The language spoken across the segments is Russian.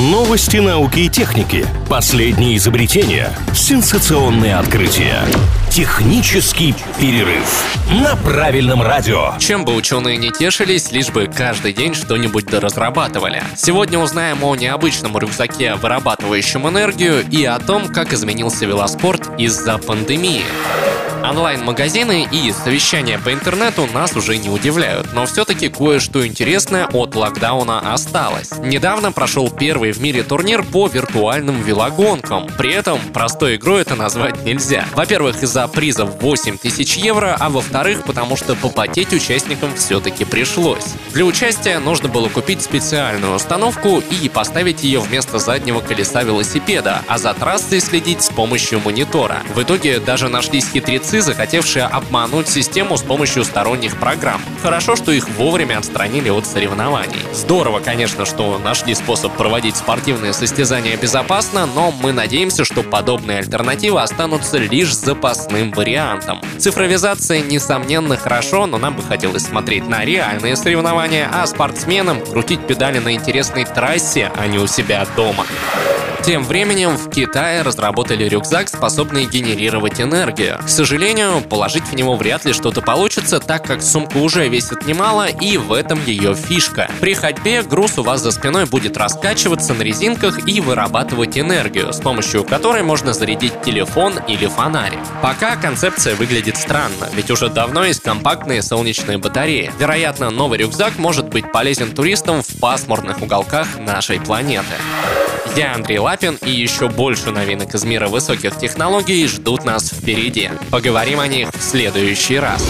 Новости науки и техники. Последние изобретения. Сенсационные открытия. Технический перерыв на правильном радио. Чем бы ученые не тешились, лишь бы каждый день что-нибудь доразрабатывали. Сегодня узнаем о необычном рюкзаке, вырабатывающем энергию, и о том, как изменился велоспорт из-за пандемии. Онлайн-магазины и совещания по интернету нас уже не удивляют, но все-таки кое-что интересное от локдауна осталось. Недавно прошел первый в мире турнир по виртуальным велогонкам. При этом простой игрой это назвать нельзя. Во-первых, из-за призов 8 тысяч евро, а во-вторых, потому что попотеть участникам все-таки пришлось. Для участия нужно было купить специальную установку и поставить ее вместо заднего колеса велосипеда, а за трассой следить с помощью монитора. В итоге даже нашлись хитрецы, жрецы, захотевшие обмануть систему с помощью сторонних программ. Хорошо, что их вовремя отстранили от соревнований. Здорово, конечно, что нашли способ проводить спортивные состязания безопасно, но мы надеемся, что подобные альтернативы останутся лишь запасным вариантом. Цифровизация, несомненно, хорошо, но нам бы хотелось смотреть на реальные соревнования, а спортсменам крутить педали на интересной трассе, а не у себя дома. Тем временем в Китае разработали рюкзак, способный генерировать энергию. К сожалению, положить в него вряд ли что-то получится, так как сумка уже весит немало, и в этом ее фишка. При ходьбе груз у вас за спиной будет раскачиваться на резинках и вырабатывать энергию, с помощью которой можно зарядить телефон или фонарик. Пока концепция выглядит странно, ведь уже давно есть компактные солнечные батареи. Вероятно, новый рюкзак может быть полезен туристам в пасмурных уголках нашей планеты. Я Андрей Лапин и еще больше новинок из мира высоких технологий ждут нас впереди. Поговорим о них в следующий раз.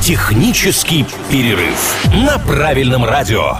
Технический перерыв на правильном радио.